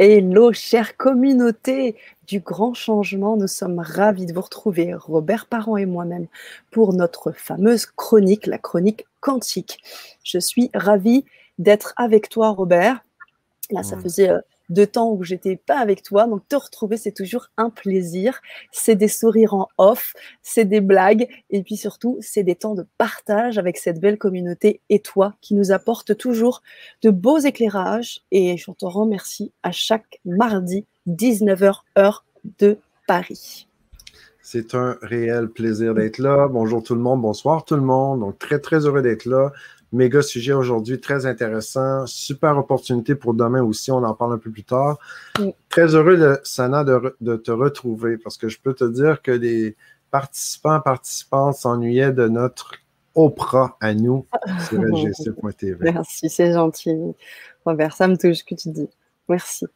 Hello, chère communauté du grand changement. Nous sommes ravis de vous retrouver, Robert Parent et moi-même, pour notre fameuse chronique, la chronique quantique. Je suis ravie d'être avec toi, Robert. Là, ça faisait euh, de temps où j'étais pas avec toi. Donc te retrouver, c'est toujours un plaisir. C'est des sourires en off, c'est des blagues et puis surtout, c'est des temps de partage avec cette belle communauté et toi qui nous apporte toujours de beaux éclairages et je te remercie à chaque mardi 19h heure de Paris. C'est un réel plaisir d'être là. Bonjour tout le monde, bonsoir tout le monde. Donc très très heureux d'être là. Méga sujet aujourd'hui, très intéressant. Super opportunité pour demain aussi, on en parle un peu plus tard. Très heureux, de, Sana, de, te retrouver parce que je peux te dire que les participants, participantes s'ennuyaient de notre Oprah à nous sur LGC.tv. Merci, c'est gentil. Robert, ça me touche que tu dis. Merci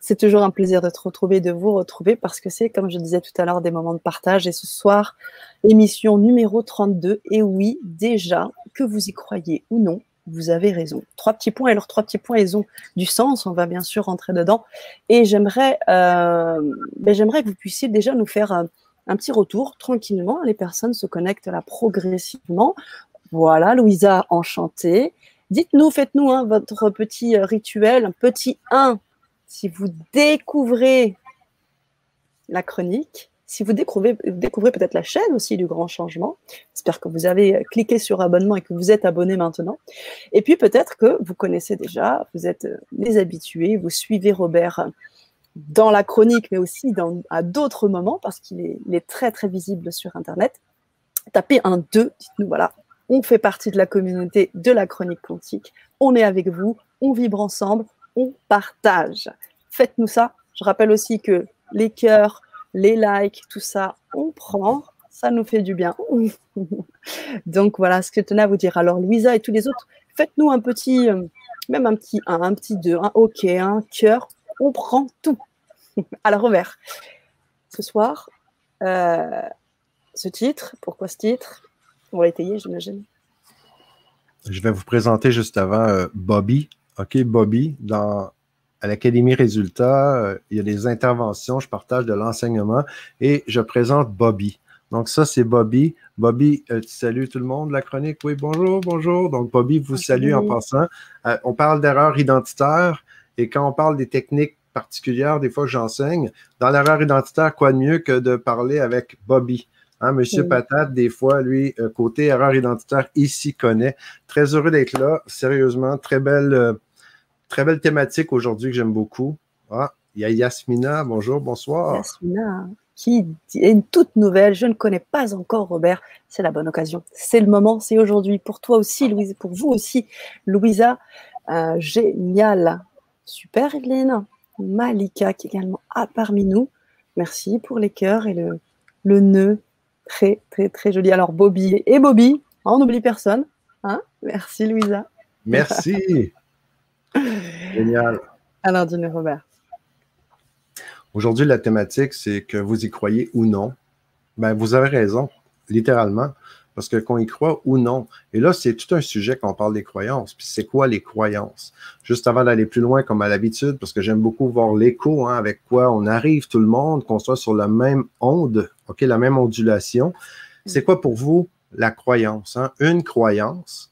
c'est toujours un plaisir de te retrouver, de vous retrouver, parce que c'est, comme je disais tout à l'heure, des moments de partage. Et ce soir, émission numéro 32. Et oui, déjà, que vous y croyez ou non, vous avez raison. Trois petits points, leurs trois petits points, ils ont du sens. On va bien sûr rentrer dedans. Et j'aimerais, euh, ben, j'aimerais que vous puissiez déjà nous faire un, petit retour tranquillement. Les personnes se connectent là progressivement. Voilà, Louisa, enchantée. Dites-nous, faites-nous votre petit rituel, un petit 1 si vous découvrez la chronique, si vous découvrez, découvrez peut-être la chaîne aussi du grand changement, j'espère que vous avez cliqué sur abonnement et que vous êtes abonné maintenant. Et puis peut-être que vous connaissez déjà, vous êtes des habitués, vous suivez Robert dans la chronique, mais aussi à d'autres moments, parce qu'il est, est, très très visible sur Internet. Tapez un 2, dites-nous, voilà, on fait partie de la communauté de la chronique quantique, on est avec vous, on vibre ensemble, on partage. Faites-nous ça. Je rappelle aussi que les cœurs, les likes, tout ça, on prend. Ça nous fait du bien. Donc voilà ce que je tenais à vous dire. Alors Louisa et tous les autres, faites-nous un petit, euh, même un petit 1, un petit 2, un OK, un cœur. On prend tout. Alors Robert, ce soir, euh, ce titre, pourquoi ce titre? On va l'étayer, j'imagine. Je vais vous présenter juste avant euh, Bobby, OK, Bobby, dans, à l'Académie Résultats, euh, il y a des interventions, je partage de l'enseignement et je présente Bobby. Donc, ça, c'est Bobby. Bobby, euh, tu salues tout le monde, la chronique? Oui, bonjour, bonjour. Donc, Bobby vous salue en passant. Euh, on parle d'erreur identitaire et quand on parle des techniques particulières, des fois que j'enseigne, dans l'erreur identitaire, quoi de mieux que de parler avec Bobby? Hein, Monsieur Patate, des fois, lui, côté erreur identitaire, il s'y connaît. Très heureux d'être là. Sérieusement, très belle Très belle thématique aujourd'hui que j'aime beaucoup. Ah, il y a Yasmina. Bonjour, bonsoir. Yasmina, qui est une toute nouvelle. Je ne connais pas encore Robert. C'est la bonne occasion. C'est le moment. C'est aujourd'hui. Pour toi aussi, Louise. Pour vous aussi, Louisa. Euh, génial. Super, Evelyne. Malika, qui est également à parmi nous. Merci pour les cœurs et le, le nœud. Très, très, très joli. Alors, Bobby et Bobby, on n'oublie personne. Hein Merci, Louisa. Merci. Génial. Alors, dis Robert. Aujourd'hui, la thématique, c'est que vous y croyez ou non. Ben, vous avez raison, littéralement, parce que qu'on y croit ou non. Et là, c'est tout un sujet quand on parle des croyances. Puis c'est quoi les croyances? Juste avant d'aller plus loin, comme à l'habitude, parce que j'aime beaucoup voir l'écho hein, avec quoi on arrive, tout le monde, qu'on soit sur la même onde, OK, la même ondulation. C'est quoi pour vous la croyance? Hein? Une croyance,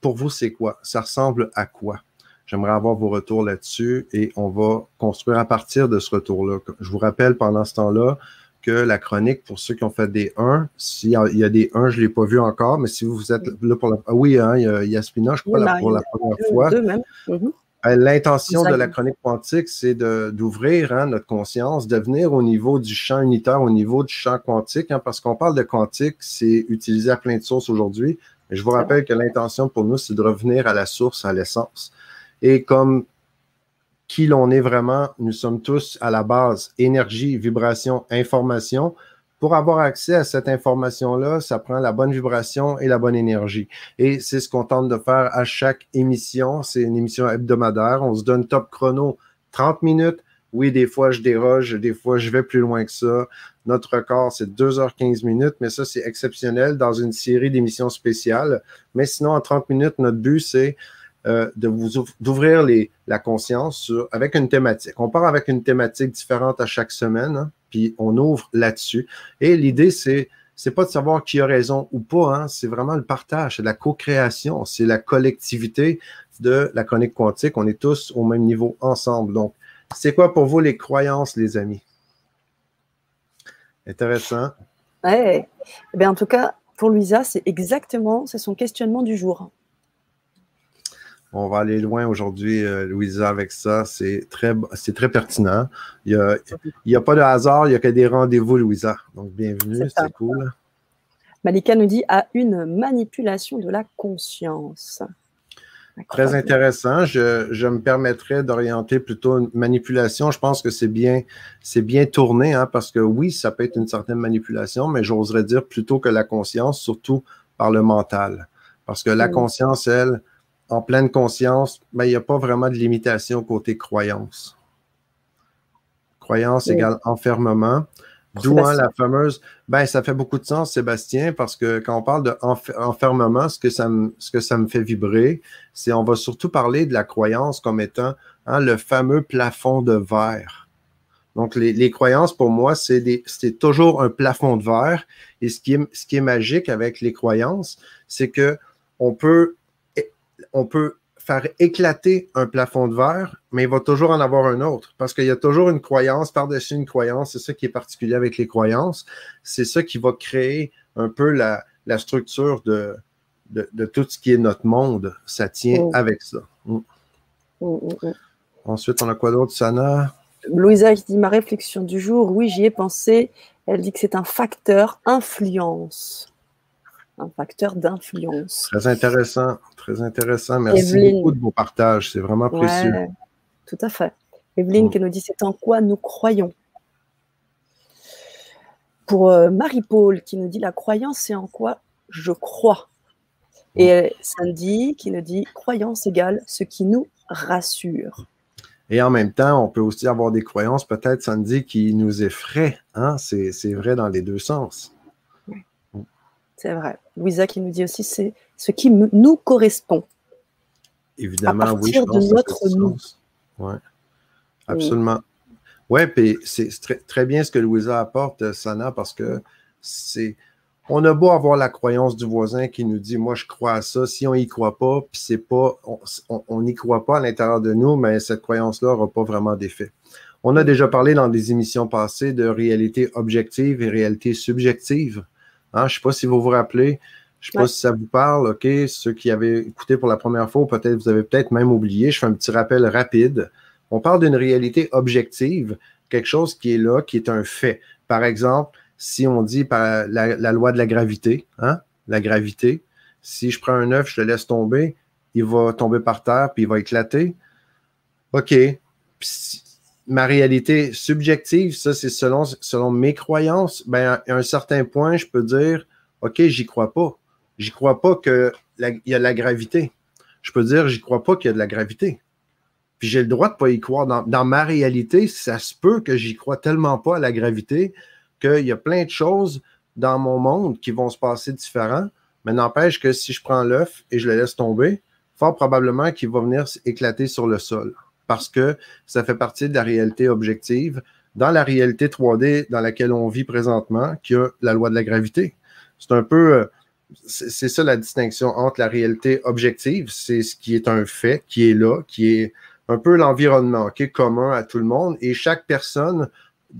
pour vous, c'est quoi? Ça ressemble à quoi? J'aimerais avoir vos retours là-dessus et on va construire à partir de ce retour-là. Je vous rappelle pendant ce temps-là que la chronique, pour ceux qui ont fait des 1, s'il y, a des 1, je ne l'ai pas vu encore, mais si vous êtes là pour la. Ah oui, hein, il y a Yasmina, je crois, là, pour la première fois. Mhm. Euh, l'intention de la chronique quantique, c'est d'ouvrir hein, notre conscience, de venir au niveau du champ unitaire, au niveau du champ quantique, hein, parce qu'on parle de quantique, c'est utilisé à plein de sources aujourd'hui. Mais je vous rappelle que l'intention pour nous, c'est de revenir à la source, à l'essence. Et comme qui l'on est vraiment, nous sommes tous à la base énergie, vibration, information. Pour avoir accès à cette information-là, ça prend la bonne vibration et la bonne énergie. Et c'est ce qu'on tente de faire à chaque émission. C'est une émission hebdomadaire. On se donne top chrono 30 minutes. Oui, des fois, je déroge, des fois, je vais plus loin que ça. Notre record, c'est 2h15 minutes, mais ça, c'est exceptionnel dans une série d'émissions spéciales. Mais sinon, en 30 minutes, notre but, c'est euh, de vous d'ouvrir la conscience sur, avec une thématique. On part avec une thématique différente à chaque semaine, hein, puis on ouvre là-dessus. Et l'idée, c'est c'est pas de savoir qui a raison ou pas, hein, c'est vraiment le partage, c'est la co-création, c'est la collectivité de la chronique quantique. On est tous au même niveau ensemble. Donc, c'est quoi pour vous les croyances, les amis? Intéressant. Ouais. Eh en tout cas, pour Louisa, c'est exactement, c'est son questionnement du jour. On va aller loin aujourd'hui, euh, Louisa, avec ça. C'est très, c'est très pertinent. Il n'y a, a, pas de hasard, il n'y a que des rendez-vous, Louisa. Donc, bienvenue, c'est cool. Malika nous dit à une manipulation de la conscience. Très intéressant. Je, me permettrais d'orienter plutôt une manipulation. Je pense que c'est bien, c'est bien tourné, hein, parce que oui, ça peut être une certaine manipulation, mais j'oserais dire plutôt que la conscience, surtout par le mental. Parce que la mm. conscience, elle, en pleine conscience, ben, il n'y a pas vraiment de limitation côté croyance. Croyance égale enfermement. D'où hein, la fameuse. Ben, ça fait beaucoup de sens, Sébastien, parce que quand on parle d'enfermement, ce, que ça me, ce que ça me fait vibrer, c'est on va surtout parler de la croyance comme étant hein, le fameux plafond de verre. Donc, les, croyances, pour moi, c'est toujours un plafond de verre. Et ce qui est, ce qui est magique avec les croyances, c'est que on peut, on peut faire éclater un plafond de verre, mais il va toujours en avoir un autre parce qu'il y a toujours une croyance par-dessus une croyance. C'est ça qui est particulier avec les croyances. C'est ça qui va créer un peu la, structure de, de, tout ce qui est notre monde. Ça tient mm. avec ça. Mm. Mm, Ensuite, on a quoi d'autre, Sana? Louisa qui dit ma réflexion du jour. Oui, j'y ai pensé. Elle dit que c'est un facteur influence un facteur d'influence. Très intéressant, très intéressant. Merci beaucoup de vos partages, c'est vraiment précieux. tout à fait. Evelyne mm. qui nous dit c'est en quoi nous croyons? Pour euh, Marie-Paul qui nous dit la croyance c'est en quoi je crois. Et mm. euh, Sandy qui nous dit croyance égale ce qui nous rassure. Et en même temps, on peut aussi avoir des croyances, peut-être, Sandy, qui nous effraient. Hein? C'est vrai dans les deux sens. C'est vrai. Louisa qui nous dit aussi, c'est ce qui nous correspond. Évidemment, à partir oui. de notre nous. Oui, absolument. Oui, puis c'est très, bien ce que Louisa apporte, Sana, parce que c'est. On a beau avoir la croyance du voisin qui nous dit Moi, je crois à ça. Si on n'y croit pas, puis c'est pas. On n'y croit pas à l'intérieur de nous, mais cette croyance-là n'aura pas vraiment d'effet. On a déjà parlé dans des émissions passées de réalité objective et réalité subjective. Hein, je ne sais pas si vous vous rappelez. Je ne sais pas si ça vous parle, OK? Ceux qui avaient écouté pour la première fois, peut-être vous avez peut-être même oublié. Je fais un petit rappel rapide. On parle d'une réalité objective, quelque chose qui est là, qui est un fait. Par exemple, si on dit par la, loi de la gravité, hein? La gravité, si je prends un œuf, je le laisse tomber, il va tomber par terre, puis il va éclater. OK. Puis, ma réalité subjective, ça c'est selon, selon mes croyances, ben, à un certain point, je peux dire, OK, j'y crois pas. J'y crois pas qu'il y a de la gravité. Je peux dire, j'y crois pas qu'il y a de la gravité. Puis j'ai le droit de pas y croire. Dans, ma réalité, ça se peut que j'y crois tellement pas à la gravité qu'il y a plein de choses dans mon monde qui vont se passer différents. Mais n'empêche que si je prends l'œuf et je le laisse tomber, fort probablement qu'il va venir éclater sur le sol parce que ça fait partie de la réalité objective dans la réalité 3D dans laquelle on vit présentement, qui a la loi de la gravité. C'est un peu, euh, c'est ça la distinction entre la réalité objective, c'est ce qui est un fait, qui est là, qui est un peu l'environnement, qui est commun à tout le monde, et chaque personne,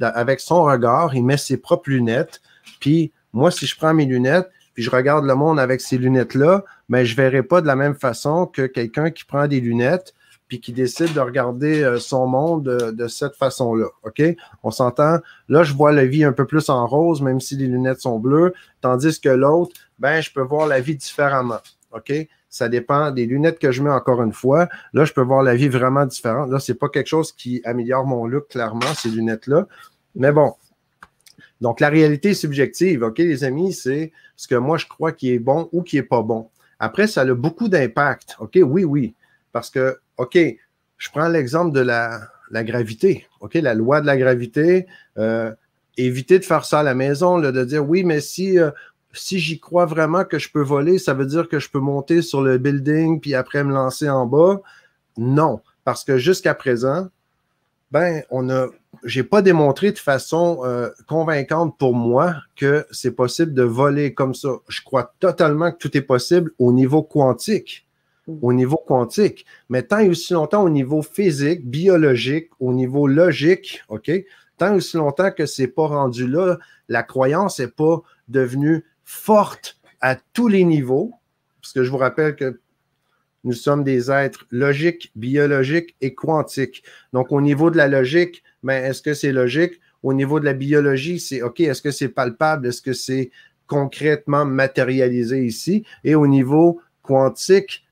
avec son regard, il met ses propres lunettes, puis moi, si je prends mes lunettes, puis je regarde le monde avec ces lunettes-là, mais ben, je ne verrai pas de la même façon que quelqu'un qui prend des lunettes puis qui décide de regarder euh, son monde de, cette façon-là. OK? On s'entend? Là, je vois la vie un peu plus en rose, même si les lunettes sont bleues, tandis que l'autre, ben, je peux voir la vie différemment. OK? Ça dépend des lunettes que je mets encore une fois. Là, je peux voir la vie vraiment différente. Là, c'est pas quelque chose qui améliore mon look, clairement, ces lunettes-là. Mais bon. Donc, la réalité subjective, OK, les amis, c'est ce que moi, je crois qui est bon ou qui est pas bon. Après, ça a beaucoup d'impact. OK? Oui, oui. Parce que OK, je prends l'exemple de la, gravité, OK, la loi de la gravité. Euh, éviter de faire ça à la maison, de dire oui, mais si, euh, si j'y crois vraiment que je peux voler, ça veut dire que je peux monter sur le building puis après me lancer en bas. Non, parce que jusqu'à présent, ben, on a, j'ai pas démontré de façon euh, convaincante pour moi que c'est possible de voler comme ça. Je crois totalement que tout est possible au niveau quantique. Au niveau quantique. Mais tant et aussi longtemps au niveau physique, biologique, au niveau logique, OK? Tant et aussi longtemps que c'est pas rendu là, la croyance n'est pas devenue forte à tous les niveaux. Parce que je vous rappelle que nous sommes des êtres logiques, biologiques et quantiques. Donc, au niveau de la logique, ben, est-ce que c'est logique? Au niveau de la biologie, c'est OK, est-ce que c'est palpable? Est-ce que c'est concrètement matérialisé ici? Et au niveau quantique,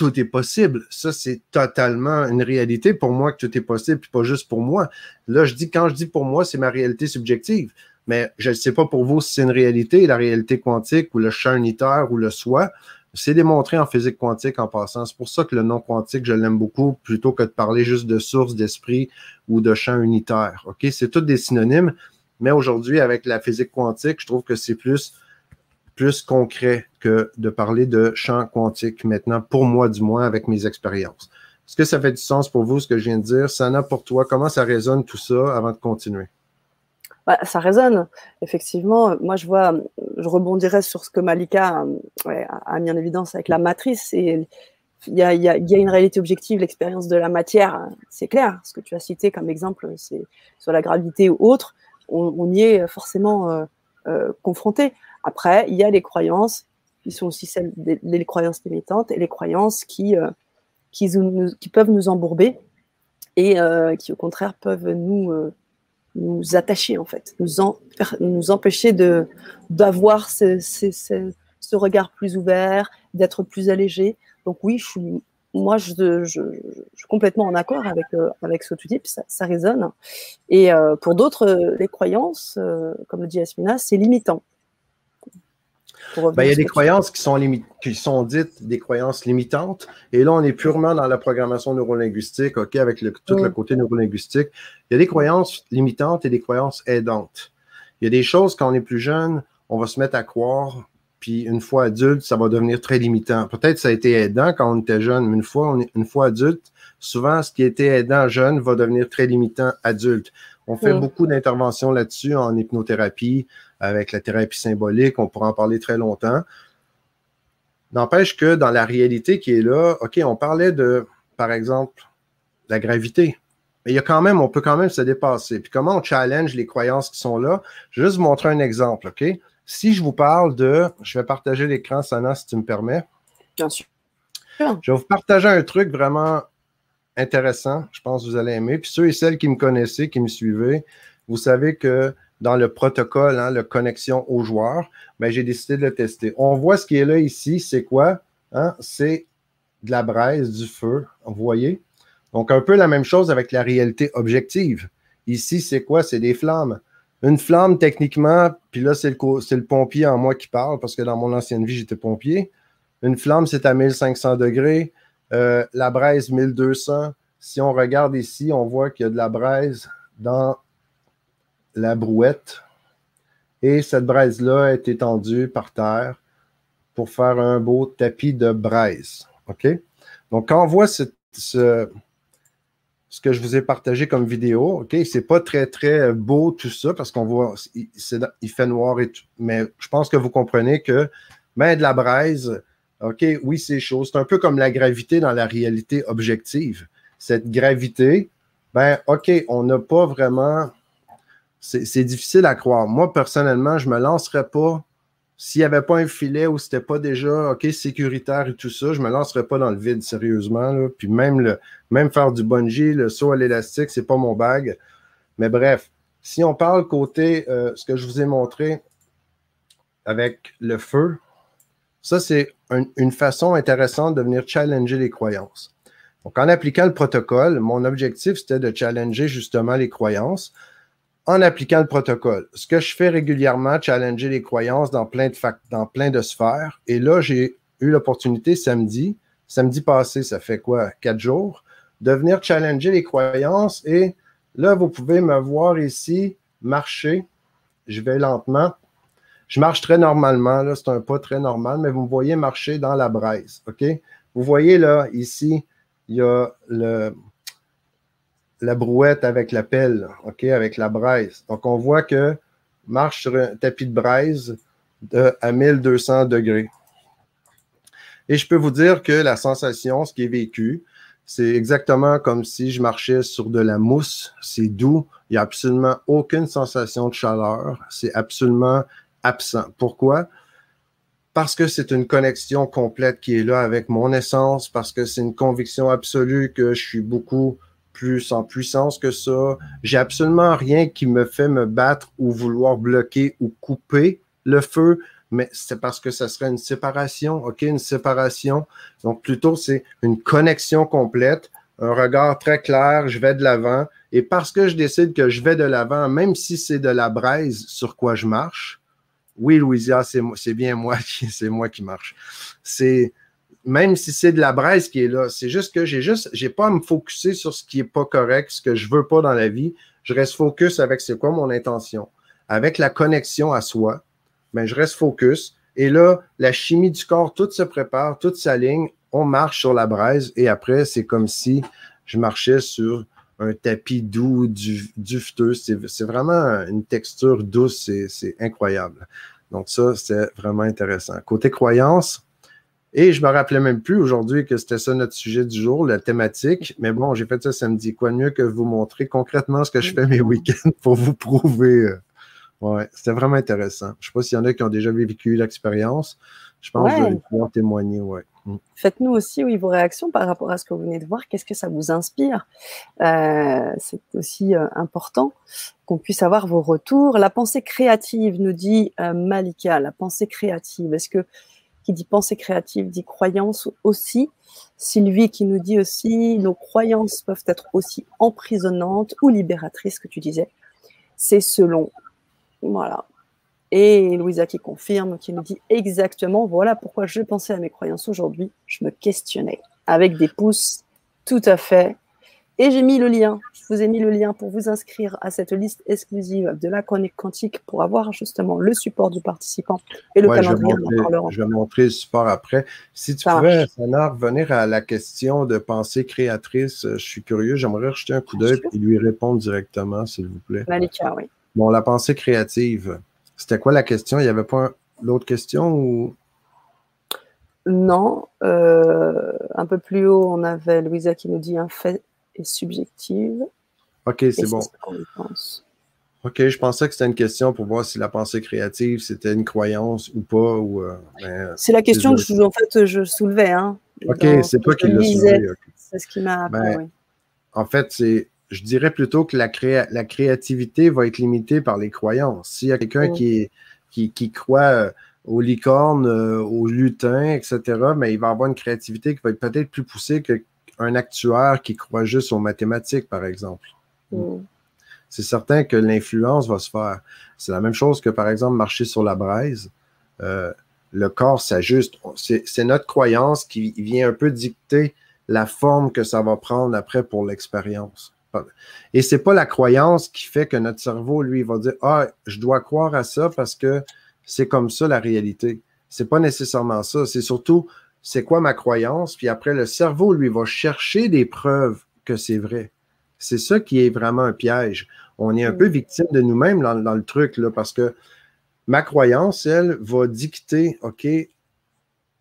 tout est possible. Ça, c'est totalement une réalité pour moi que tout est possible, puis pas juste pour moi. Là, je dis, quand je dis pour moi, c'est ma réalité subjective. Mais je ne sais pas pour vous si c'est une réalité, la réalité quantique ou le champ unitaire ou le soi. C'est démontré en physique quantique en passant. C'est pour ça que le nom quantique, je l'aime beaucoup, plutôt que de parler juste de source, d'esprit ou de champ unitaire. OK? C'est tous des synonymes, mais aujourd'hui, avec la physique quantique, je trouve que c'est plus, plus concret que de parler de champ quantique maintenant, pour moi du moins, avec mes expériences. Est-ce que ça fait du sens pour vous, ce que je viens de dire? Sana, pour toi, comment ça résonne tout ça avant de continuer? Bah, ça résonne. Effectivement, moi, je vois, je rebondirais sur ce que Malika a mis en évidence avec la matrice. Et il y a, une réalité objective, l'expérience de la matière, c'est clair. Ce que tu as cité comme exemple, c'est sur la gravité ou autre, on, y est forcément euh, euh, confronté. Après, il y a les croyances qui sont aussi celles des croyances limitantes et les croyances qui, euh, qui, peuvent nous embourber et qui, au contraire, peuvent nous nous attacher en fait, nous, en, nous empêcher d'avoir ce, ce, ce, regard plus ouvert, d'être plus allégé. Donc oui, je suis, moi je, je, je, suis complètement en accord avec euh, avec ce que tu dis, ça, ça résonne. Et euh, pour d'autres, euh, les croyances, comme le dit Asmina, c'est limitant. Ben, il y a des croyances qui sont, qui sont dites des croyances limitantes. Et là, on est purement dans la programmation neurolinguistique, OK, avec le, tout le côté neurolinguistique. Il y a des croyances limitantes et des croyances aidantes. Il y a des choses, quand on est plus jeune, on va se mettre à croire, puis une fois adulte, ça va devenir très limitant. Peut-être ça a été aidant quand on était jeune, mais une fois, on est, une fois adulte, souvent, ce qui était aidant jeune va devenir très limitant adulte. On fait beaucoup d'interventions là-dessus en hypnothérapie, avec la thérapie symbolique, on pourra en parler très longtemps. N'empêche que dans la réalité qui est là, OK, on parlait de, par exemple, la gravité. Mais il y a quand même, on peut quand même se dépasser. Puis comment on challenge les croyances qui sont là? Je vais juste vous montrer un exemple, OK? Si je vous parle de, je vais partager l'écran, Sana, si tu me permets. Bien sûr. Je vais vous partager un truc vraiment intéressant. Je pense que vous allez aimer. Puis ceux et celles qui me connaissaient, qui me suivaient, vous savez que dans le protocole, hein, la connexion aux joueurs, ben, j'ai décidé de le tester. On voit ce qui est là ici, c'est quoi? Hein? C'est de la braise, du feu, vous voyez? Donc, un peu la même chose avec la réalité objective. Ici, c'est quoi? C'est des flammes. Une flamme, techniquement, puis là, c'est le, le pompier en moi qui parle, parce que dans mon ancienne vie, j'étais pompier. Une flamme, c'est à 1500 degrés. Euh, la braise, 1200. Si on regarde ici, on voit qu'il y a de la braise dans la brouette. Et cette braise-là est étendue par terre pour faire un beau tapis de braise. OK? Donc, quand on voit ce, ce, que je vous ai partagé comme vidéo, OK, c'est pas très, très beau tout ça parce qu'on voit, il, fait noir et tout. Mais je pense que vous comprenez que mais de la braise, OK, oui, c'est chaud. C'est un peu comme la gravité dans la réalité objective. Cette gravité, ben, OK, on n'a pas vraiment. C'est difficile à croire. Moi, personnellement, je ne me lancerais pas. S'il n'y avait pas un filet ou c'était pas déjà OK, sécuritaire et tout ça, je ne me lancerais pas dans le vide, sérieusement. Puis même, faire du bungee, le saut à l'élastique, c'est pas mon bag. Mais bref, si on parle côté euh, ce que je vous ai montré avec le feu, ça, c'est une façon intéressante de venir challenger les croyances. Donc, en appliquant le protocole, mon objectif, c'était de challenger justement les croyances en appliquant le protocole. Ce que je fais régulièrement, challenger les croyances dans plein de, sphères. Et là, j'ai eu l'opportunité samedi, samedi passé, ça fait quoi, quatre jours, de venir challenger les croyances. Et là, vous pouvez me voir ici marcher. Je vais lentement. Je marche très normalement, là, c'est un pas très normal, mais vous me voyez marcher dans la braise, OK? Vous voyez là, ici, il y a le, la brouette avec la pelle, OK, avec la braise. Donc, on voit que marche sur un tapis de braise à 1200 degrés. Et je peux vous dire que la sensation, ce qui est vécu, c'est exactement comme si je marchais sur de la mousse. C'est doux. Il n'y a absolument aucune sensation de chaleur. C'est absolument absent. Pourquoi? Parce que c'est une connexion complète qui est là avec mon essence, parce que c'est une conviction absolue que je suis beaucoup plus en puissance que ça. J'ai absolument rien qui me fait me battre ou vouloir bloquer ou couper le feu mais c'est parce que ça serait une séparation, OK, une séparation. Donc, plutôt, c'est une connexion complète, un regard très clair, je vais de l'avant. Et parce que je décide que je vais de l'avant, même si c'est de la braise sur quoi je marche, oui, Louisia, c'est bien moi qui, c'est moi qui marche. C'est, même si c'est de la braise qui est là, c'est juste que j'ai juste, j'ai pas à me focuser sur ce qui est pas correct, ce que je veux pas dans la vie. Je reste focus avec c'est quoi mon intention. Avec la connexion à soi, ben, je reste focus. Et là, la chimie du corps, tout se prépare, toute s'aligne, on marche sur la braise et après, c'est comme si je marchais sur un tapis doux, du, dufteux. C'est vraiment une texture douce, c'est incroyable. Donc ça, c'est vraiment intéressant. Côté croyance, et je me rappelais même plus aujourd'hui que c'était ça notre sujet du jour, la thématique. Mais bon, j'ai fait ça samedi. Quoi de mieux que vous montrer concrètement ce que je fais mes week-ends pour vous prouver euh, oui, c'était vraiment intéressant. Je ne sais pas s'il y en a qui ont déjà vécu l'expérience. Je pense que je vais pouvoir témoigner, ouais. Mm. Faites-nous aussi oui, vos réactions par rapport à ce que vous venez de voir. Qu'est-ce que ça vous inspire? Euh, C'est aussi euh, important qu'on puisse avoir vos retours. La pensée créative, nous dit euh, Malika, la pensée créative. Est-ce que qui dit pensée créative dit croyance aussi Sylvie qui nous dit aussi nos croyances peuvent être aussi emprisonnantes ou libératrices, que tu disais. C'est selon voilà. Et Louisa qui confirme, qui nous dit exactement, voilà pourquoi je pensais à mes croyances aujourd'hui, je me questionnais avec des pouces, tout à fait. Et j'ai mis le lien, je vous ai mis le lien pour vous inscrire à cette liste exclusive de la chronique quantique pour avoir justement le support du participant et le calendrier. Je vais, montrer, le support après. Si tu pouvais, Sana, revenir à la question de pensée créatrice, je suis curieux, j'aimerais jeter un coup d'œil et lui répondre directement, s'il vous plaît. Malika, oui. Bon, la pensée créative. C'était quoi la question? Il n'y avait pas l'autre question ou? Non. Euh, un peu plus haut, on avait Louisa qui nous dit un fait est subjectif. OK, c'est bon. OK, je pensais que c'était une question pour voir si la pensée créative, c'était une croyance ou pas. Ou, euh, ben, c'est la question que je, en fait, je soulevais. Hein, OK, c'est toi qui l'as soulevé. C'est ce qui m'a appris, ben, En fait, c'est je dirais plutôt que la, la créativité va être limitée par les croyances. S'il y a quelqu'un qui, qui, croit euh, aux licornes, euh, aux lutins, etc., mais il va avoir une créativité qui va être peut-être plus poussée qu'un actuaire qui croit juste aux mathématiques, par exemple. Mm. C'est certain que l'influence va se faire. C'est la même chose que, par exemple, marcher sur la braise. Euh, le corps s'ajuste. C'est notre croyance qui vient un peu dicter la forme que ça va prendre après pour l'expérience. Et c'est pas la croyance qui fait que notre cerveau, lui, va dire Ah, je dois croire à ça parce que c'est comme ça la réalité. C'est pas nécessairement ça. C'est surtout c'est quoi ma croyance, puis après, le cerveau, lui, va chercher des preuves que c'est vrai. C'est ça qui est vraiment un piège. On est un peu victime de nous-mêmes dans, dans, le truc, là, parce que ma croyance, elle, va dicter, OK,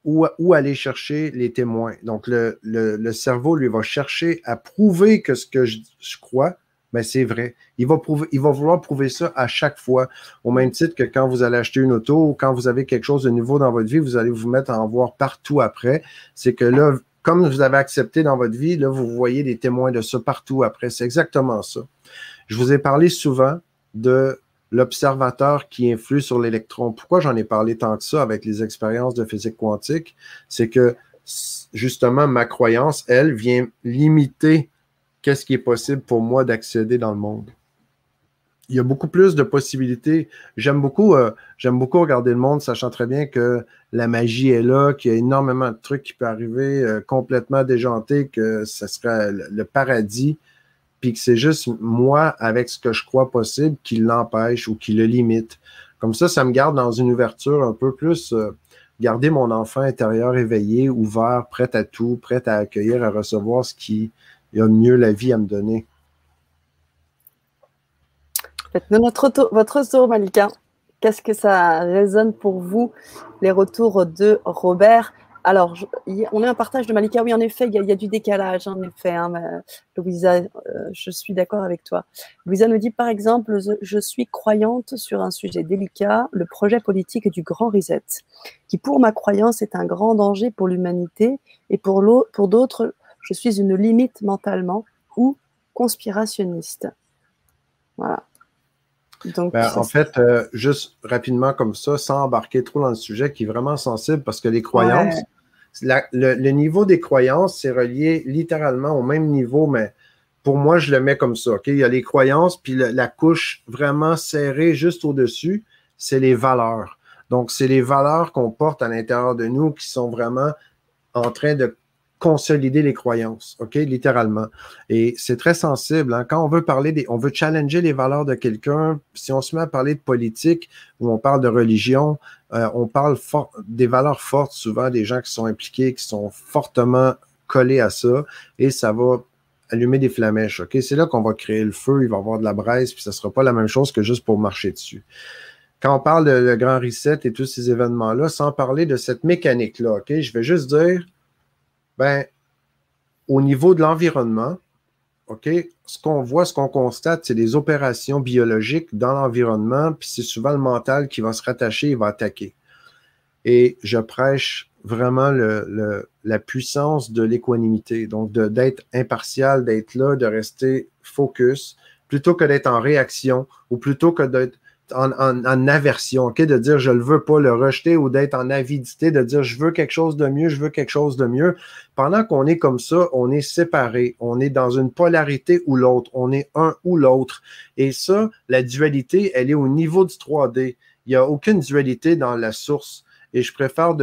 où, aller chercher les témoins. Donc, le, cerveau, lui, va chercher à prouver que ce que je, crois, mais ben, c'est vrai. Il va, prouver, il va vouloir prouver ça à chaque fois, au même titre que quand vous allez acheter une auto ou quand vous avez quelque chose de nouveau dans votre vie, vous allez vous mettre à en voir partout après. C'est que là, comme vous avez accepté dans votre vie, là, vous voyez des témoins de ça partout après. C'est exactement ça. Je vous ai parlé souvent de l'observateur qui influe sur l'électron. Pourquoi j'en ai parlé tant que ça avec les expériences de physique quantique? C'est que justement, ma croyance, elle, vient limiter qu'est-ce qui est possible pour moi d'accéder dans le monde. Il y a beaucoup plus de possibilités. J'aime beaucoup, euh, j'aime beaucoup regarder le monde, sachant très bien que la magie est là, qu'il y a énormément de trucs qui peuvent arriver euh, complètement déjantés, que ce serait le paradis puis que c'est juste moi, avec ce que je crois possible, qui l'empêche ou qui le limite. Comme ça, ça me garde dans une ouverture un peu plus, euh, garder mon enfant intérieur éveillé, ouvert, prêt à tout, prêt à accueillir, à recevoir ce qui a de mieux la vie à me donner. Votre retour, Malika, qu'est-ce que ça résonne pour vous, les retours de Robert? Alors, on a un partage de Malika. Oui, en effet, il y a, du décalage, en effet. Hein, Louisa, euh, je suis d'accord avec toi. Louisa nous dit, par exemple, je suis croyante sur un sujet délicat, le projet politique du Grand Reset, qui pour ma croyance est un grand danger pour l'humanité et pour d'autres, je suis une limite mentalement ou conspirationniste. Voilà. Donc, ben, en fait, euh, juste rapidement comme ça, sans embarquer trop dans le sujet qui est vraiment sensible, parce que les croyances, le, niveau des croyances, c'est relié littéralement au même niveau, mais pour moi, je le mets comme ça. Il y a les croyances, puis la couche vraiment serrée juste au-dessus, c'est les valeurs. Donc, c'est les valeurs qu'on porte à l'intérieur de nous qui sont vraiment en train de consolider les croyances, OK, littéralement. Et c'est très sensible. Hein? Quand on veut parler des, on veut challenger les valeurs de quelqu'un, si on se met à parler de politique ou on parle de religion, euh, on parle des valeurs fortes, souvent des gens qui sont impliqués, qui sont fortement collés à ça, et ça va allumer des flamèches, OK? C'est là qu'on va créer le feu, il va y avoir de la braise, puis ça sera pas la même chose que juste pour marcher dessus. Quand on parle de le grand reset et tous ces événements-là, sans parler de cette mécanique-là, OK? Je vais juste dire, ben, au niveau de l'environnement, OK, ce qu'on voit, ce qu'on constate, c'est des opérations biologiques dans l'environnement, puis c'est souvent le mental qui va se rattacher et va attaquer. Et je prêche vraiment la puissance de l'équanimité, donc d'être impartial, d'être là, de rester focus, plutôt que d'être en réaction ou plutôt que d'être en, aversion, de dire je le veux pas, le rejeter ou d'être en avidité, de dire je veux quelque chose de mieux, je veux quelque chose de mieux. Pendant qu'on est comme ça, on est séparé, on est dans une polarité ou l'autre, on est un ou l'autre. Et ça, la dualité, elle est au niveau du 3D. Il n'y a aucune dualité dans la source. Et je préfère,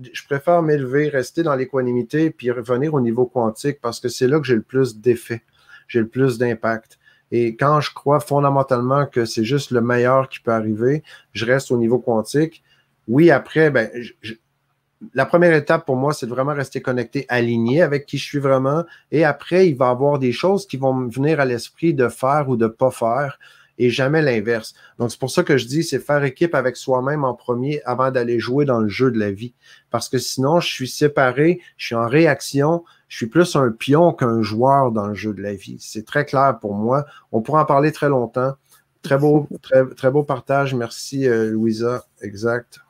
je préfère m'élever, rester dans l'équanimité, puis revenir au niveau quantique parce que c'est là que j'ai le plus d'effet, j'ai le plus d'impact. Et quand je crois fondamentalement que c'est juste le meilleur qui peut arriver, je reste au niveau quantique. Oui, après, ben, la première étape pour moi, c'est de vraiment rester connecté, aligné avec qui je suis vraiment. Et après, il va y avoir des choses qui vont me venir à l'esprit de faire ou de ne pas faire et jamais l'inverse. Donc, c'est pour ça que je dis, c'est faire équipe avec soi-même en premier avant d'aller jouer dans le jeu de la vie. Parce que sinon, je suis séparé, je suis en réaction, je suis plus un pion qu'un joueur dans le jeu de la vie. C'est très clair pour moi. On pourra en parler très longtemps. Très beau, très, très beau partage. Merci, euh, Louisa. Exact.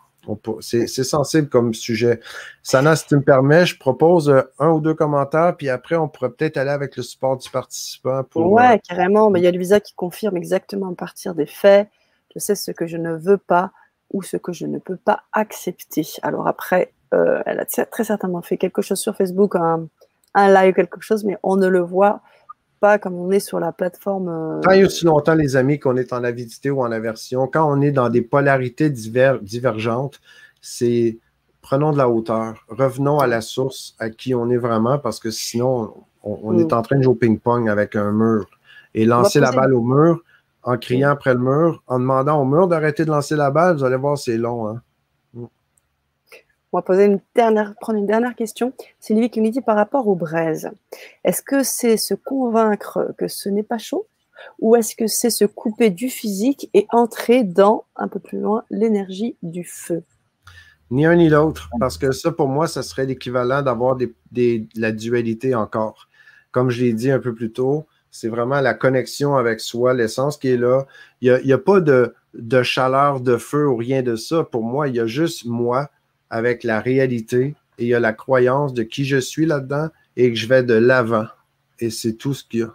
C'est sensible comme sujet. Sana, si tu me permets, je propose euh, un ou deux commentaires, puis après, on pourrait peut-être aller avec le support du participant. Pour, ouais, euh, carrément. Mais il y a Louisa qui confirme exactement à partir des faits. Je sais ce que je ne veux pas ou ce que je ne peux pas accepter. Alors après, elle a très certainement fait quelque chose sur Facebook, un, un live quelque chose, mais on ne le voit pas comme on est sur la plateforme. Tant et aussi longtemps, les amis, qu'on est en avidité ou en aversion, quand on est dans des polarités divergentes, c'est prenons de la hauteur, revenons à la source, à qui on est vraiment, parce que sinon, on, est mm. en train de jouer au ping-pong avec un mur. Et lancer la balle au mur en criant après le mur, en demandant au mur d'arrêter de lancer la balle, vous allez voir, c'est long. Hein? On va poser une dernière, prendre une dernière question. Lui qui nous dit par rapport aux braises. Est-ce que c'est se convaincre que ce n'est pas chaud ou est-ce que c'est se couper du physique et entrer dans, un peu plus loin, l'énergie du feu? Ni un ni l'autre, parce que ça, pour moi, ça serait l'équivalent d'avoir des, la dualité encore. Comme je l'ai dit un peu plus tôt, c'est vraiment la connexion avec soi, l'essence qui est là. Il n'y a, pas de, de chaleur, de feu ou rien de ça. Pour moi, il y a juste moi avec la réalité et il y a la croyance de qui je suis là-dedans et que je vais de l'avant. Et c'est tout ce qu'il y a.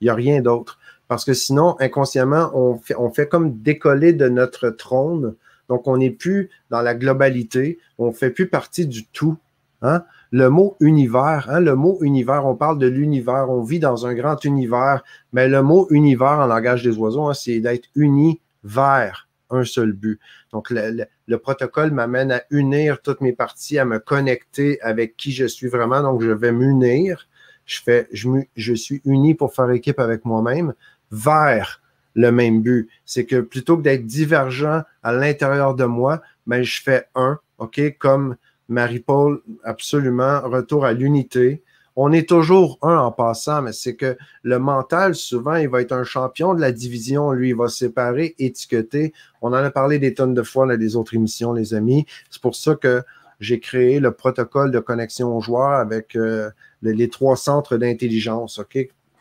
Il n'y a rien d'autre. Parce que sinon, inconsciemment, on fait, comme décoller de notre trône. Donc, on n'est plus dans la globalité. On ne fait plus partie du tout. Hein? Le mot univers, hein? le mot univers, on parle de l'univers, on vit dans un grand univers, mais le mot univers en langage des oiseaux, hein, c'est d'être uni vers un seul but. Donc, le, protocole m'amène à unir toutes mes parties, à me connecter avec qui je suis vraiment. Donc, je vais m'unir. Je, fais, je, suis uni pour faire équipe avec moi-même vers le même but. C'est que plutôt que d'être divergent à l'intérieur de moi, ben, je fais un, OK, comme Marie-Paul, absolument, retour à l'unité. On est toujours un en passant, mais c'est que le mental, souvent, il va être un champion de la division. Lui, il va séparer, étiqueter. On en a parlé des tonnes de fois dans les autres émissions, les amis. C'est pour ça que j'ai créé le protocole de connexion aux joueurs avec euh, les, trois centres d'intelligence. OK?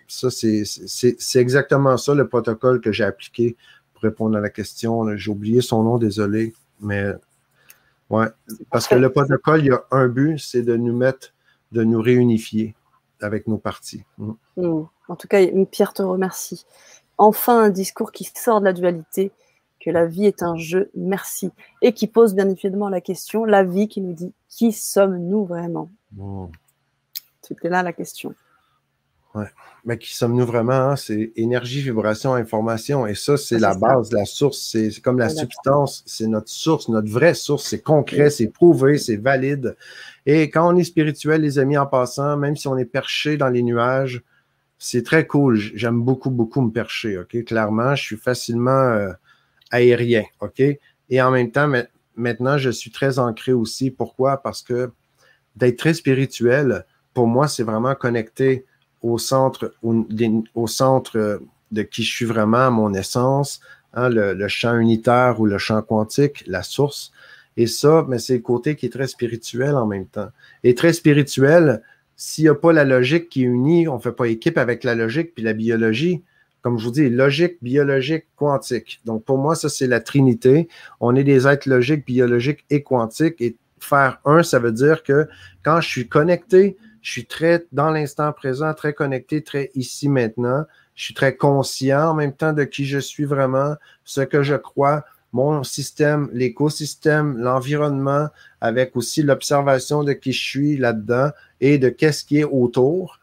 Ça, c'est exactement ça, le protocole que j'ai appliqué pour répondre à la question. J'ai oublié son nom, désolé. Mais ouais. Parce que le protocole, il y a un but, c'est de nous mettre, de nous réunifier avec nos parties. Mm. Mm. En tout cas, Pierre te remercie. Enfin, un discours qui sort de la dualité, que la vie est un jeu, merci. Et qui pose bien évidemment la question, la vie qui nous dit qui sommes-nous vraiment? C'était là la question. Ouais. Mais qui sommes-nous vraiment? Hein? C'est énergie, vibration, information. Et ça, c'est la base, la source. C'est comme la substance. C'est notre source, notre vraie source. C'est concret, c'est prouvé, c'est valide. Et quand on est spirituel, les amis, en passant, même si on est perché dans les nuages, c'est très cool. J'aime beaucoup, beaucoup me percher. OK? Clairement, je suis facilement euh, aérien. OK? Et en même temps, maintenant, je suis très ancré aussi. Pourquoi? Parce que d'être très spirituel, pour moi, c'est vraiment connecté au centre, centre de qui je suis vraiment, mon essence, hein, le, champ unitaire ou le champ quantique, la source. Et ça, mais c'est le côté qui est très spirituel en même temps. Et très spirituel, s'il n'y a pas la logique qui unit, on ne fait pas équipe avec la logique puis la biologie. Comme je vous dis, logique, biologique, quantique. Donc pour moi, ça, c'est la trinité. On est des êtres logiques, biologiques et quantiques. Et faire un, ça veut dire que quand je suis connecté je suis très dans l'instant présent, très connecté, très ici maintenant. Je suis très conscient en même temps de qui je suis vraiment, ce que je crois, mon système, l'écosystème, l'environnement, avec aussi l'observation de qui je suis là-dedans et de qu'est-ce qui est autour.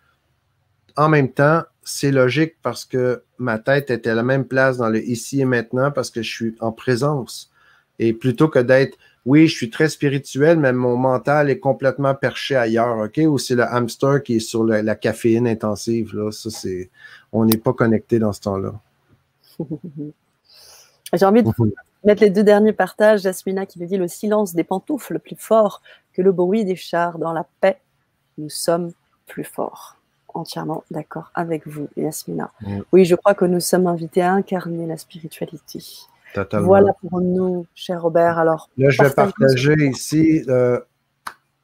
En même temps, c'est logique parce que ma tête était à la même place dans le ici et maintenant parce que je suis en présence. Et plutôt que d'être oui, je suis très spirituel, mais mon mental est complètement perché ailleurs, OK? Ou c'est le hamster qui est sur la caféine intensive, là. Ça, c'est... On n'est pas connecté dans ce temps-là. J'ai envie de mettre les deux derniers partages. Jasmina qui me dit le silence des pantoufles plus fort que le bruit des chars. Dans la paix, nous sommes plus forts. Entièrement d'accord avec vous, Yasmina. Oui, je crois que nous sommes invités à incarner la spiritualité. Voilà pour nous, cher Robert. Alors, là, je vais partager ici euh,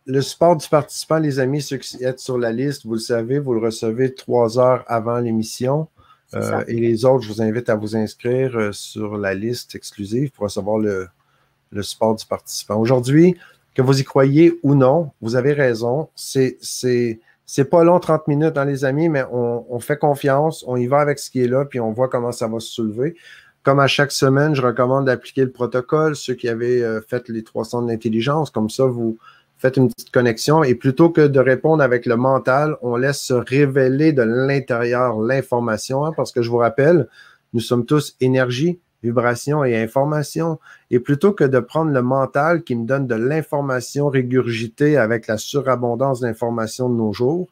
le support du participant, les amis, ceux qui êtes sur la liste, vous le savez, vous le recevez trois heures avant l'émission. Euh, et les autres, je vous invite à vous inscrire euh, sur la liste exclusive pour recevoir le, le support du participant. Aujourd'hui, que vous y croyez ou non, vous avez raison. C'est, c'est, c'est pas long, 30 minutes, hein, les amis, mais on, on, fait confiance, on y va avec ce qui est là, puis on voit comment ça va se soulever. Comme à chaque semaine, je recommande d'appliquer le protocole, ceux qui avaient euh, fait les 300 d'intelligence. Comme ça, vous faites une petite connexion et plutôt que de répondre avec le mental, on laisse se révéler de l'intérieur l'information, hein, parce que je vous rappelle, nous sommes tous énergie, vibration et information. Et plutôt que de prendre le mental qui me donne de l'information régurgitée avec la surabondance d'informations de nos jours,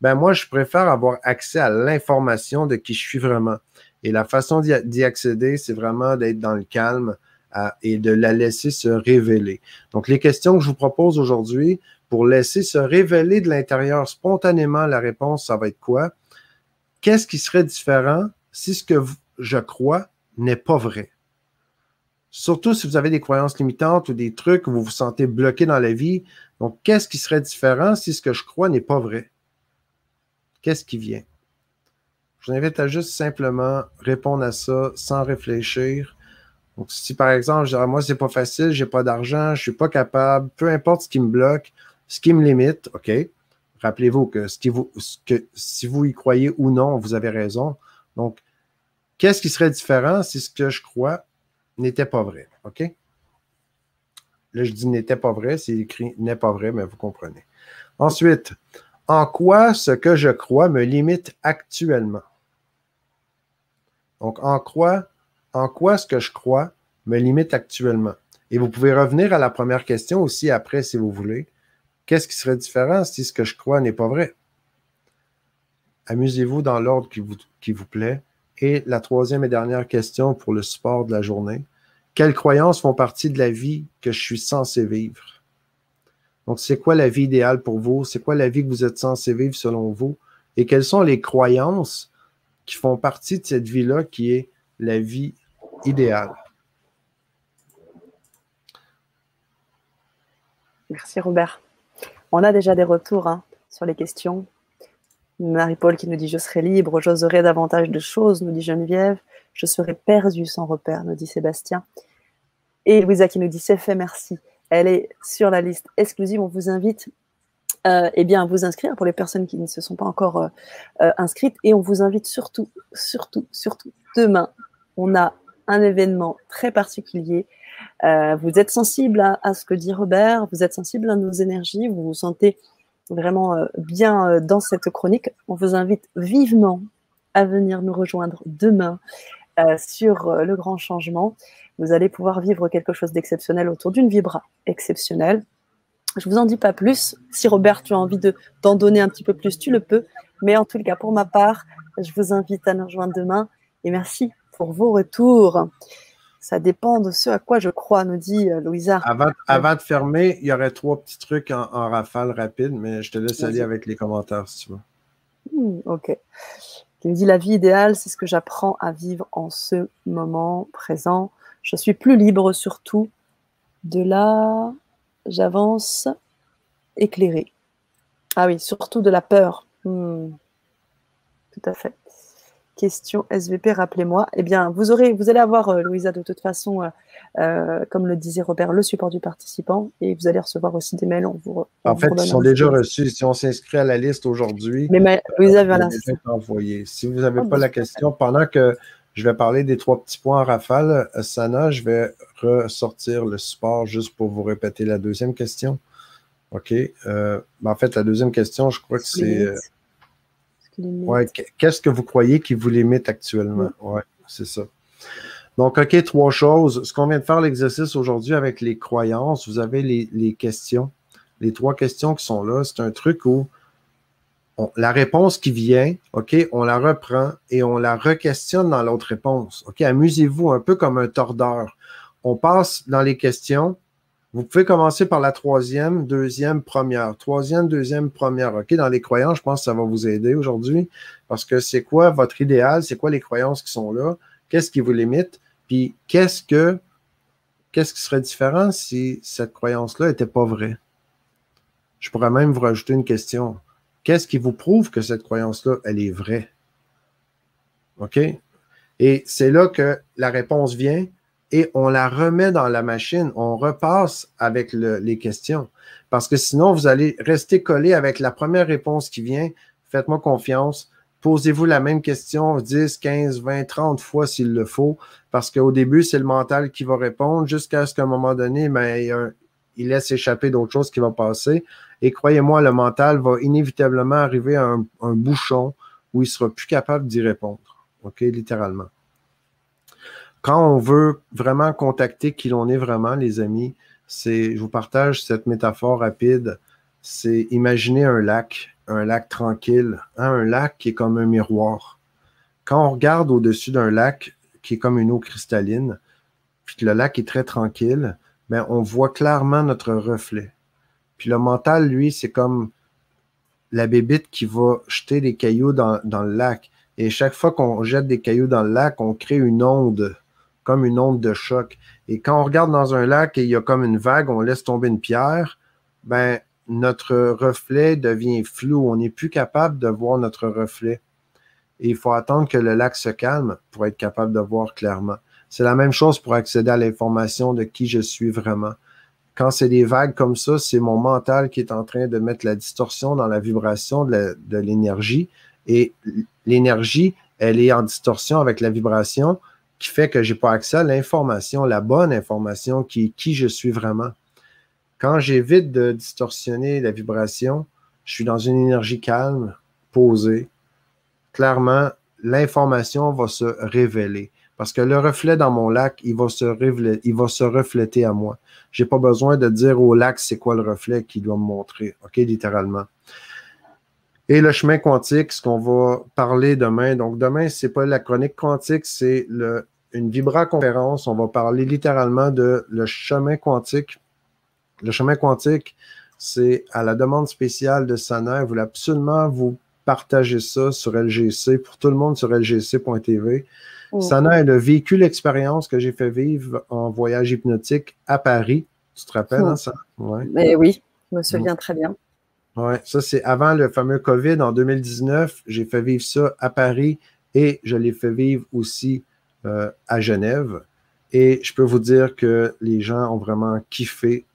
ben moi, je préfère avoir accès à l'information de qui je suis vraiment. Et la façon d'y accéder, c'est vraiment d'être dans le calme et de la laisser se révéler. Donc, les questions que je vous propose aujourd'hui, pour laisser se révéler de l'intérieur spontanément, la réponse, ça va être quoi? Qu'est-ce qui serait différent si ce que je crois n'est pas vrai? Surtout si vous avez des croyances limitantes ou des trucs où vous vous sentez bloqué dans la vie. Donc, qu'est-ce qui serait différent si ce que je crois n'est pas vrai? Qu'est-ce qui vient? Je vous invite à juste simplement répondre à ça sans réfléchir. Donc, si par exemple, je dirais, moi, c'est pas facile, j'ai pas d'argent, je suis pas capable, peu importe ce qui me bloque, ce qui me limite, OK? Rappelez-vous que, ce qui vous, que si vous y croyez ou non, vous avez raison. Donc, qu'est-ce qui serait différent si ce que je crois n'était pas vrai? OK? Là, je dis n'était pas vrai, c'est écrit n'est pas vrai, mais vous comprenez. Ensuite, en quoi ce que je crois me limite actuellement? Donc, en quoi, en quoi ce que je crois me limite actuellement? Et vous pouvez revenir à la première question aussi après, si vous voulez. Qu'est-ce qui serait différent si ce que je crois n'est pas vrai? Amusez-vous dans l'ordre qui vous, qui vous plaît. Et la troisième et dernière question pour le support de la journée. Quelles croyances font partie de la vie que je suis censé vivre? Donc, c'est quoi la vie idéale pour vous? C'est quoi la vie que vous êtes censé vivre selon vous? Et quelles sont les croyances qui font partie de cette vie-là qui est la vie idéale? Merci Robert. On a déjà des retours hein, sur les questions. Marie-Paul qui nous dit Je serai libre, j'oserai davantage de choses, nous dit Geneviève. Je serai perdue sans repère, nous dit Sébastien. Et Louisa qui nous dit C'est fait, merci. Elle est sur la liste exclusive. On vous invite euh, eh bien, vous inscrire pour les personnes qui ne se sont pas encore euh, euh, inscrites. Et on vous invite surtout, surtout, surtout, demain, on a un événement très particulier. vous êtes sensible à, ce que dit Robert, vous êtes sensible à nos énergies, vous vous sentez vraiment bien dans cette chronique. On vous invite vivement à venir nous rejoindre demain sur le grand changement. Vous allez pouvoir vivre quelque chose d'exceptionnel autour d'une vibra exceptionnelle. Je vous en dis pas plus. Si Robert, tu as envie de t'en donner un petit peu plus, tu le peux. Mais en tout cas, pour ma part, je vous invite à nous rejoindre demain. Et merci pour vos retours. Ça dépend de ce à quoi je crois, nous dit euh, Louisa. Avant, de fermer, il y aurait trois petits trucs en, rafale rapide, mais je te laisse aller avec les commentaires si tu veux. Hmm, ok. Il me dit la vie idéale, c'est ce que j'apprends à vivre en ce moment présent. Je suis plus libre surtout. De là, j'avance éclairé. Ah oui, surtout de la peur. Hmm. Tout à fait question SVP, rappelez-moi. Eh bien, vous aurez, vous allez avoir, euh, Louisa, de toute façon, euh, euh, comme le disait Robert, le support du participant et vous allez recevoir aussi des mails. On vous, en fait, ils sont déjà reçus. Si on s'inscrit à la liste aujourd'hui, mais Louisa va envoyer. Si vous n'avez ah, pas la question, pendant que je vais parler des trois petits points en rafale, Sana, je vais ressortir le support juste pour vous répéter la deuxième question. OK? Ben, en fait, la deuxième question, je crois que c'est. Ouais, qu'est-ce que vous croyez qui vous limite actuellement? Oui, c'est ça. Donc, OK, trois choses. Ce qu'on vient de faire l'exercice aujourd'hui avec les croyances, vous avez les, questions. Les trois questions qui sont là, c'est un truc où la réponse qui vient, OK, on la reprend et on la re-questionne dans l'autre réponse. OK, amusez-vous un peu comme un tordeur. On passe dans les questions, vous pouvez commencer par la troisième, deuxième, première. Troisième, deuxième, première. OK, dans les croyances, je pense que ça va vous aider aujourd'hui parce que c'est quoi votre idéal? C'est quoi les croyances qui sont là? Qu'est-ce qui vous limite? Puis qu'est-ce que qu'est-ce qui serait différent si cette croyance-là n'était pas vraie? Je pourrais même vous rajouter une question. Qu'est-ce qui vous prouve que cette croyance-là, elle est vraie? OK? Et c'est là que la réponse vient et on la remet dans la machine, on repasse avec les questions. Parce que sinon, vous allez rester collé avec la première réponse qui vient. Faites-moi confiance. Posez-vous la même question 10, 15, 20, 30 fois s'il le faut. Parce qu'au début, c'est le mental qui va répondre jusqu'à ce qu'à un moment donné, ben, il, laisse échapper d'autres choses qui vont passer. Et croyez-moi, le mental va inévitablement arriver à un, bouchon où il sera plus capable d'y répondre. OK, littéralement quand on veut vraiment contacter qui l'on est vraiment, les amis, c'est, je vous partage cette métaphore rapide, c'est imaginer un lac, un lac tranquille, hein, un lac qui est comme un miroir. Quand on regarde au-dessus d'un lac qui est comme une eau cristalline, puis que le lac est très tranquille, on voit clairement notre reflet. Puis le mental, lui, c'est comme la bébite qui va jeter des cailloux dans, dans le lac. Et chaque fois qu'on jette des cailloux dans le lac, on crée une onde comme une onde de choc. Et quand on regarde dans un lac et il y a comme une vague, on laisse tomber une pierre, ben, notre reflet devient flou. On n'est plus capable de voir notre reflet. Et il faut attendre que le lac se calme pour être capable de voir clairement. C'est la même chose pour accéder à l'information de qui je suis vraiment. Quand c'est des vagues comme ça, c'est mon mental qui est en train de mettre la distorsion dans la vibration de l'énergie. Et l'énergie, elle est en distorsion avec la vibration qui fait que je n'ai pas accès à l'information, la bonne information qui est qui je suis vraiment. Quand j'évite de distorsionner la vibration, je suis dans une énergie calme, posée. Clairement, l'information va se révéler. Parce que le reflet dans mon lac, il va se, refléter à moi. Je n'ai pas besoin de dire au lac c'est quoi le reflet qu'il doit me montrer. OK, littéralement. Et le chemin quantique, ce qu'on va parler demain. Donc, demain, c'est pas la chronique quantique, c'est une vibra-conférence. On va parler littéralement de le chemin quantique. Le chemin quantique, c'est à la demande spéciale de Sana. Vous voulez absolument vous partager ça sur LGC, pour tout le monde sur lgc.tv. Sana est le véhicule expérience que j'ai fait vivre en voyage hypnotique à Paris. Tu te rappelles, hein, ça? Ouais. Mais oui, je me souviens très bien. Oui, ça c'est avant le fameux COVID en 2019. J'ai fait vivre ça à Paris et je l'ai fait vivre aussi euh, à Genève. Et je peux vous dire que les gens ont vraiment kiffé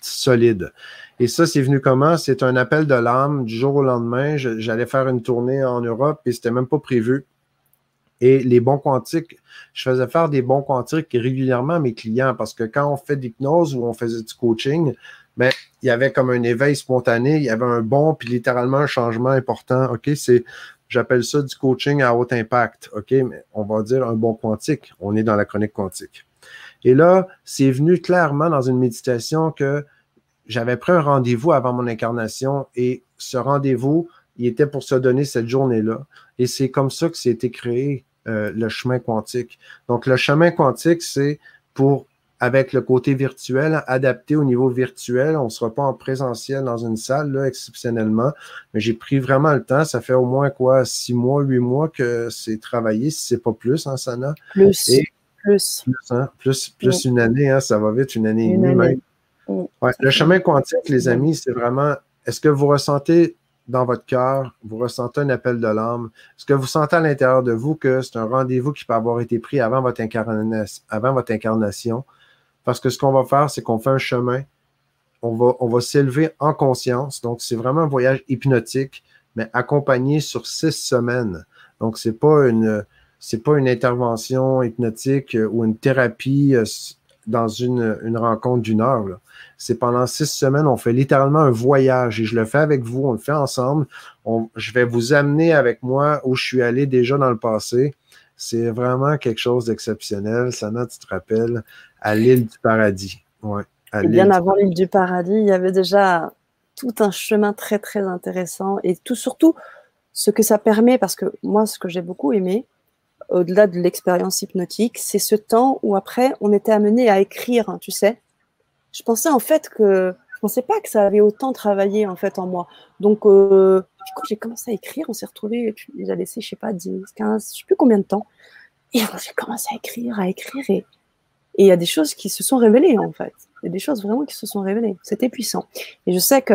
solide. Et ça, c'est venu comment? C'est un appel de l'âme du jour au lendemain. J'allais faire une tournée en Europe et c'était même pas prévu. Et les bons quantiques, je faisais faire des bons quantiques régulièrement à mes clients parce que quand on fait d'hypnose ou on faisait du coaching, ben, il y avait comme un éveil spontané, il y avait un bon, puis littéralement un changement important. OK, c'est, j'appelle ça du coaching à haut impact. OK, mais on va dire un bon quantique. On est dans la chronique quantique. Et là, c'est venu clairement dans une méditation que j'avais pris un rendez-vous avant mon incarnation et ce rendez-vous, il était pour se donner cette journée-là. Et c'est comme ça que été créé euh, le chemin quantique. Donc, le chemin quantique, c'est pour, avec le côté virtuel, adapté au niveau virtuel. On ne sera pas en présentiel dans une salle, là, exceptionnellement. Mais j'ai pris vraiment le temps. Ça fait au moins, quoi, six mois, huit mois que c'est travaillé, si c'est pas plus, hein, Sana? Plus. plus. Plus, plus, une année, hein, ça va vite, une année et demie le chemin quantique, les amis, c'est vraiment, est-ce que vous ressentez dans votre cœur, vous ressentez un appel de l'âme? Est-ce que vous sentez à l'intérieur de vous que c'est un rendez-vous qui peut avoir été pris avant votre, incarnation? Parce que ce qu'on va faire, c'est qu'on fait un chemin, on va, on va s'élever en conscience. Donc, c'est vraiment un voyage hypnotique, mais accompagné sur six semaines. Donc, c'est pas une, c'est pas une intervention hypnotique ou une thérapie euh, dans une, une rencontre d'une heure. C'est pendant six semaines, on fait littéralement un voyage et je le fais avec vous, on le fait ensemble. je vais vous amener avec moi où je suis allé déjà dans le passé. C'est vraiment quelque chose d'exceptionnel. Sana, tu te rappelles, à l'île du paradis. Ouais, bien avant l'île du paradis, il y avait déjà tout un chemin très, très intéressant et tout surtout ce que ça permet, parce que moi, ce que j'ai beaucoup aimé, au-delà de l'expérience hypnotique, c'est ce temps où après, on était amené à écrire, tu sais. Je pensais en fait que je pensais pas que ça avait autant travaillé en fait en moi. Donc euh, quand j'ai commencé à écrire, on s'est retrouvé, j'ai laissé je sais pas 10, 15, je sais plus combien de temps. Et j'ai commencé à écrire, à écrire et il y a des choses qui se sont révélées en fait. Il y a des choses vraiment qui se sont révélées. C'était puissant. Et je sais que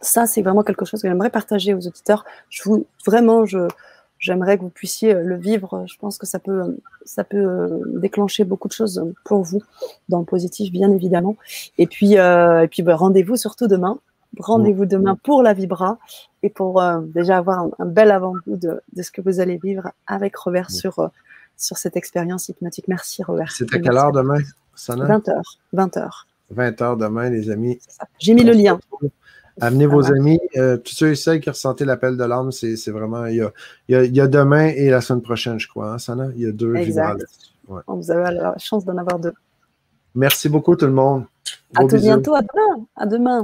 ça c'est vraiment quelque chose que j'aimerais partager aux auditeurs. Je vous vraiment je j'aimerais que vous puissiez euh, le vivre. Je pense que ça peut, euh, ça peut euh, déclencher beaucoup de choses pour vous, dans le positif, bien évidemment. Et puis, et puis bah, rendez-vous surtout demain. Rendez-vous demain pour la Vibra et pour déjà avoir un, bel avant-goût de, de, ce que vous allez vivre avec Robert sur, sur cette expérience hypnotique. Merci, Robert. C'est à quelle heure demain, 20h. 20h. 20h demain, les amis. J'ai mis le lien. Amenez vos amis, euh, tous ceux et celles qui ressentaient l'appel de l'âme, c'est vraiment. Il y, a, demain et la semaine prochaine, je crois, hein, Sana? Il y a deux exact. Vous avez la chance d'en avoir deux. Merci beaucoup, tout le monde. à tout bientôt, à demain. À demain.